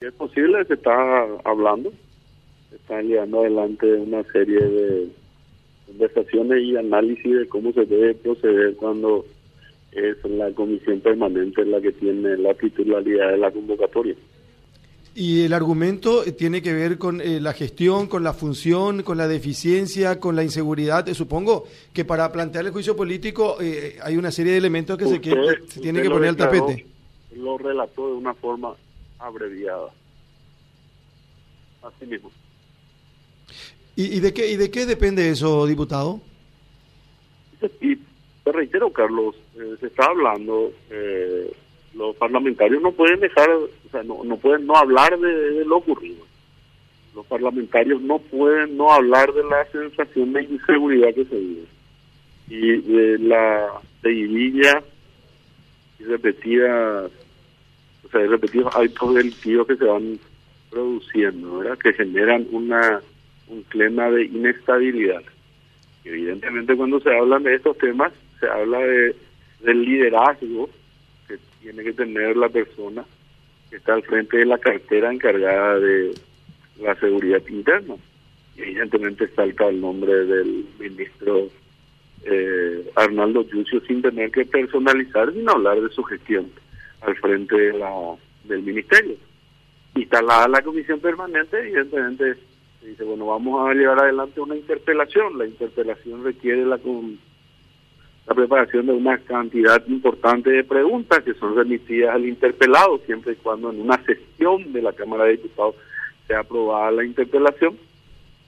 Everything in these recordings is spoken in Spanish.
es posible, se está hablando, se están llevando adelante una serie de conversaciones y análisis de cómo se debe proceder cuando es la comisión permanente la que tiene la titularidad de la convocatoria. Y el argumento tiene que ver con eh, la gestión, con la función, con la deficiencia, con la inseguridad. Eh, supongo que para plantear el juicio político eh, hay una serie de elementos que se, se tienen que poner al tapete. Lo relató de una forma abreviada. Así mismo. ¿Y, y de qué y de qué depende eso, diputado? Y te reitero, Carlos, eh, se está hablando, eh, los parlamentarios no pueden dejar, o sea, no, no pueden no hablar de, lo ocurrido. Los parlamentarios no pueden no hablar de la sensación de inseguridad que se vive y de la seguidilla y repetidas o sea, repetidos actos delictivos que se van produciendo, ¿verdad? Que generan una un clima de inestabilidad. evidentemente cuando se hablan de estos temas, se habla de del liderazgo que tiene que tener la persona que está al frente de la cartera encargada de la seguridad interna. Evidentemente salta el nombre del ministro eh, Arnaldo Yucio sin tener que personalizar, sino hablar de su gestión al frente de la, del ministerio. Instalada la comisión permanente, evidentemente dice, bueno, vamos a llevar adelante una interpelación. La interpelación requiere la, la preparación de una cantidad importante de preguntas que son remitidas al interpelado, siempre y cuando en una sesión de la Cámara de Diputados sea aprobada la interpelación.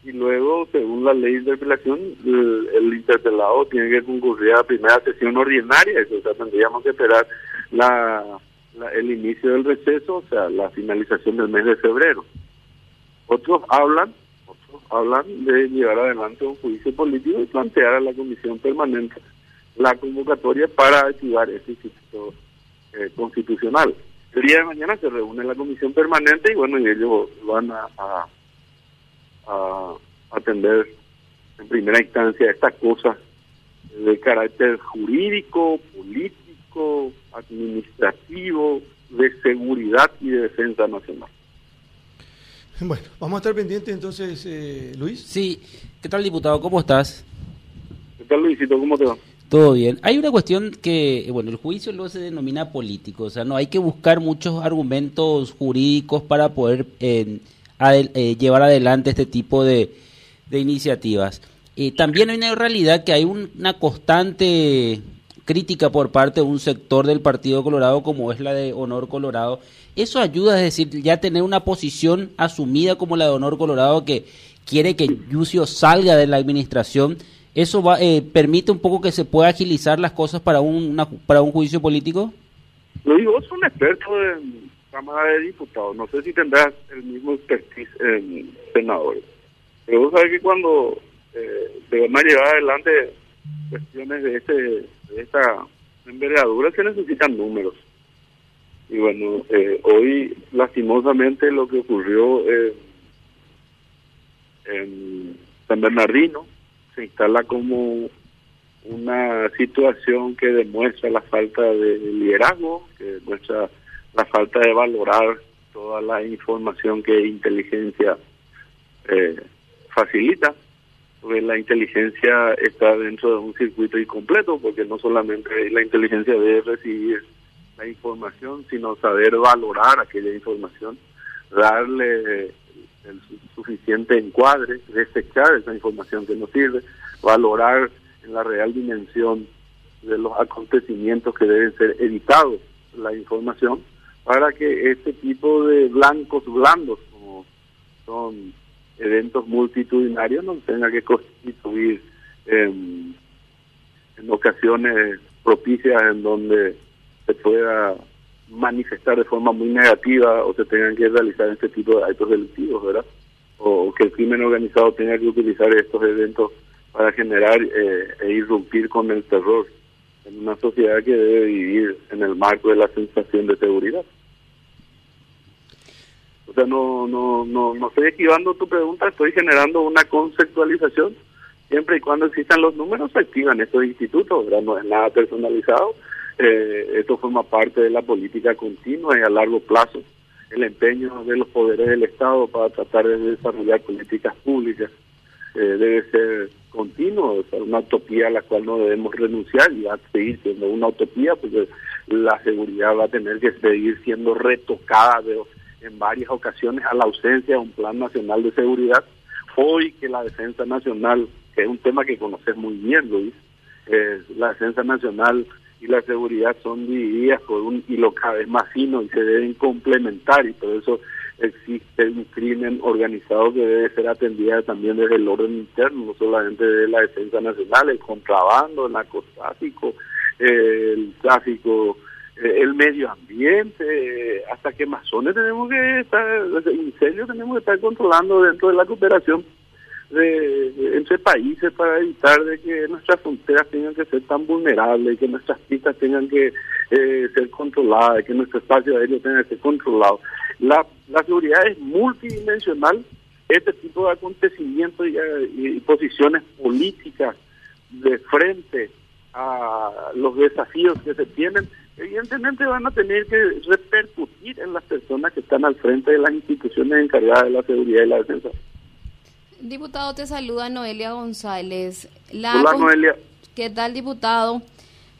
Y luego, según la ley de interpelación, el, interpelado tiene que concurrir a la primera sesión ordinaria, eso o sea, tendríamos que esperar la, el inicio del receso, o sea, la finalización del mes de febrero. Otros hablan, otros hablan de llevar adelante un juicio político y plantear a la comisión permanente la convocatoria para activar este instituto eh, constitucional. El día de mañana se reúne la comisión permanente y bueno, y ellos van a, a atender en primera instancia estas cosas de carácter jurídico, político, administrativo, de seguridad y de defensa nacional. Bueno, vamos a estar pendientes entonces, eh, Luis. Sí, ¿qué tal diputado? ¿Cómo estás? ¿Qué tal Luisito? ¿Cómo te va? Todo bien. Hay una cuestión que, bueno, el juicio luego se denomina político, o sea, no hay que buscar muchos argumentos jurídicos para poder eh, eh, llevar adelante este tipo de, de iniciativas. Eh, también hay una realidad que hay una constante crítica por parte de un sector del Partido Colorado como es la de Honor Colorado. Eso ayuda, es decir, ya tener una posición asumida como la de Honor Colorado que quiere que Yucio salga de la administración. ¿Eso va, eh, permite un poco que se pueda agilizar las cosas para un, para un juicio político? Lo digo, es un experto en Cámara de Diputados. No sé si tendrás el mismo expertise en senadores. Pero vos sabés que cuando eh, se van a llevar adelante cuestiones de, este, de esta envergadura se necesitan números. Y bueno, eh, hoy lastimosamente lo que ocurrió en San Bernardino se instala como una situación que demuestra la falta de liderazgo, que demuestra la falta de valorar toda la información que inteligencia eh, facilita porque la inteligencia está dentro de un circuito incompleto, porque no solamente la inteligencia debe recibir la información, sino saber valorar aquella información, darle el suficiente encuadre, desechar esa información que no sirve, valorar en la real dimensión de los acontecimientos que deben ser editados la información para que este tipo de blancos blandos como son eventos multitudinarios no tenga que constituir en, ocasiones propicias en donde se pueda manifestar de forma muy negativa o se tengan que realizar este tipo de actos delictivos, ¿verdad? O que el crimen organizado tenga que utilizar estos eventos para generar eh, e irrumpir con el terror en una sociedad que debe vivir en el marco de la sensación de seguridad. O sea, no, no, no, no estoy esquivando tu pregunta, estoy generando una conceptualización. Siempre y cuando existan los números, se activan estos institutos, ¿verdad? No es nada personalizado. Eh, esto forma parte de la política continua y a largo plazo el empeño de los poderes del Estado para tratar de desarrollar políticas públicas eh, debe ser continuo, es una utopía a la cual no debemos renunciar y va a seguir siendo una utopía porque la seguridad va a tener que seguir siendo retocada en varias ocasiones a la ausencia de un plan nacional de seguridad. Hoy que la defensa nacional, que es un tema que conoces muy bien, Luis, eh, la defensa nacional y la seguridad son divididas por un hilo cada vez más fino y se deben complementar y por eso existe un crimen organizado que debe ser atendido también desde el orden interno, no solamente de la defensa nacional, el contrabando, el narcotráfico, el tráfico, el medio ambiente, hasta que masones tenemos que estar, incendios tenemos que estar controlando dentro de la cooperación de, entre países para evitar de que nuestras fronteras tengan que ser tan vulnerables, que nuestras pistas tengan que eh, ser controladas, que nuestro espacio aéreo tenga que ser controlado. La, la seguridad es multidimensional, este tipo de acontecimientos y, posiciones políticas de frente a los desafíos que se tienen, evidentemente van a tener que repercutir en las personas que están al frente de las instituciones encargadas de la seguridad y la defensa. Diputado, te saluda Noelia González. Hola, Noelia. ¿Qué tal, diputado?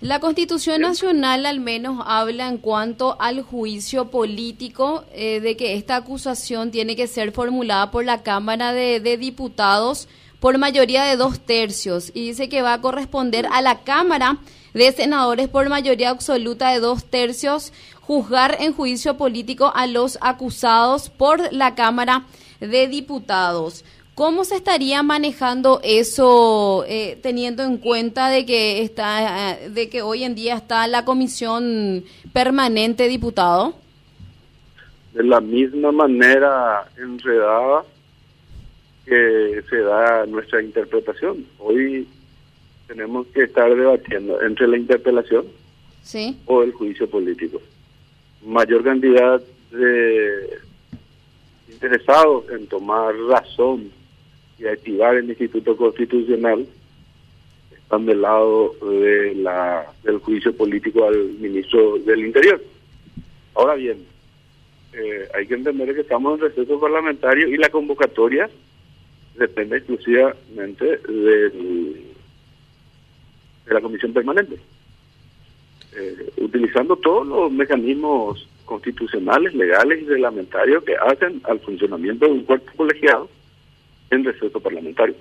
La Constitución Nacional al menos habla en cuanto al juicio político eh, de que esta acusación tiene que ser formulada por la Cámara de, de, Diputados por mayoría de dos tercios y dice que va a corresponder a la Cámara de Senadores por mayoría absoluta de dos tercios juzgar en juicio político a los acusados por la Cámara de Diputados. ¿Cómo se estaría manejando eso eh, teniendo en cuenta de que está de que hoy en día está la comisión permanente diputado? De la misma manera enredada que se da nuestra interpretación. Hoy tenemos que estar debatiendo entre la interpelación ¿Sí? o el juicio político. Mayor cantidad de interesados en tomar razón y activar el Instituto Constitucional están del lado de la, del juicio político al ministro del Interior. Ahora bien, eh, hay que entender que estamos en receso parlamentario y la convocatoria depende exclusivamente de la comisión permanente. Eh, utilizando todos los mecanismos constitucionales, legales y reglamentarios que hacen al funcionamiento de un cuerpo colegiado en receso parlamentario.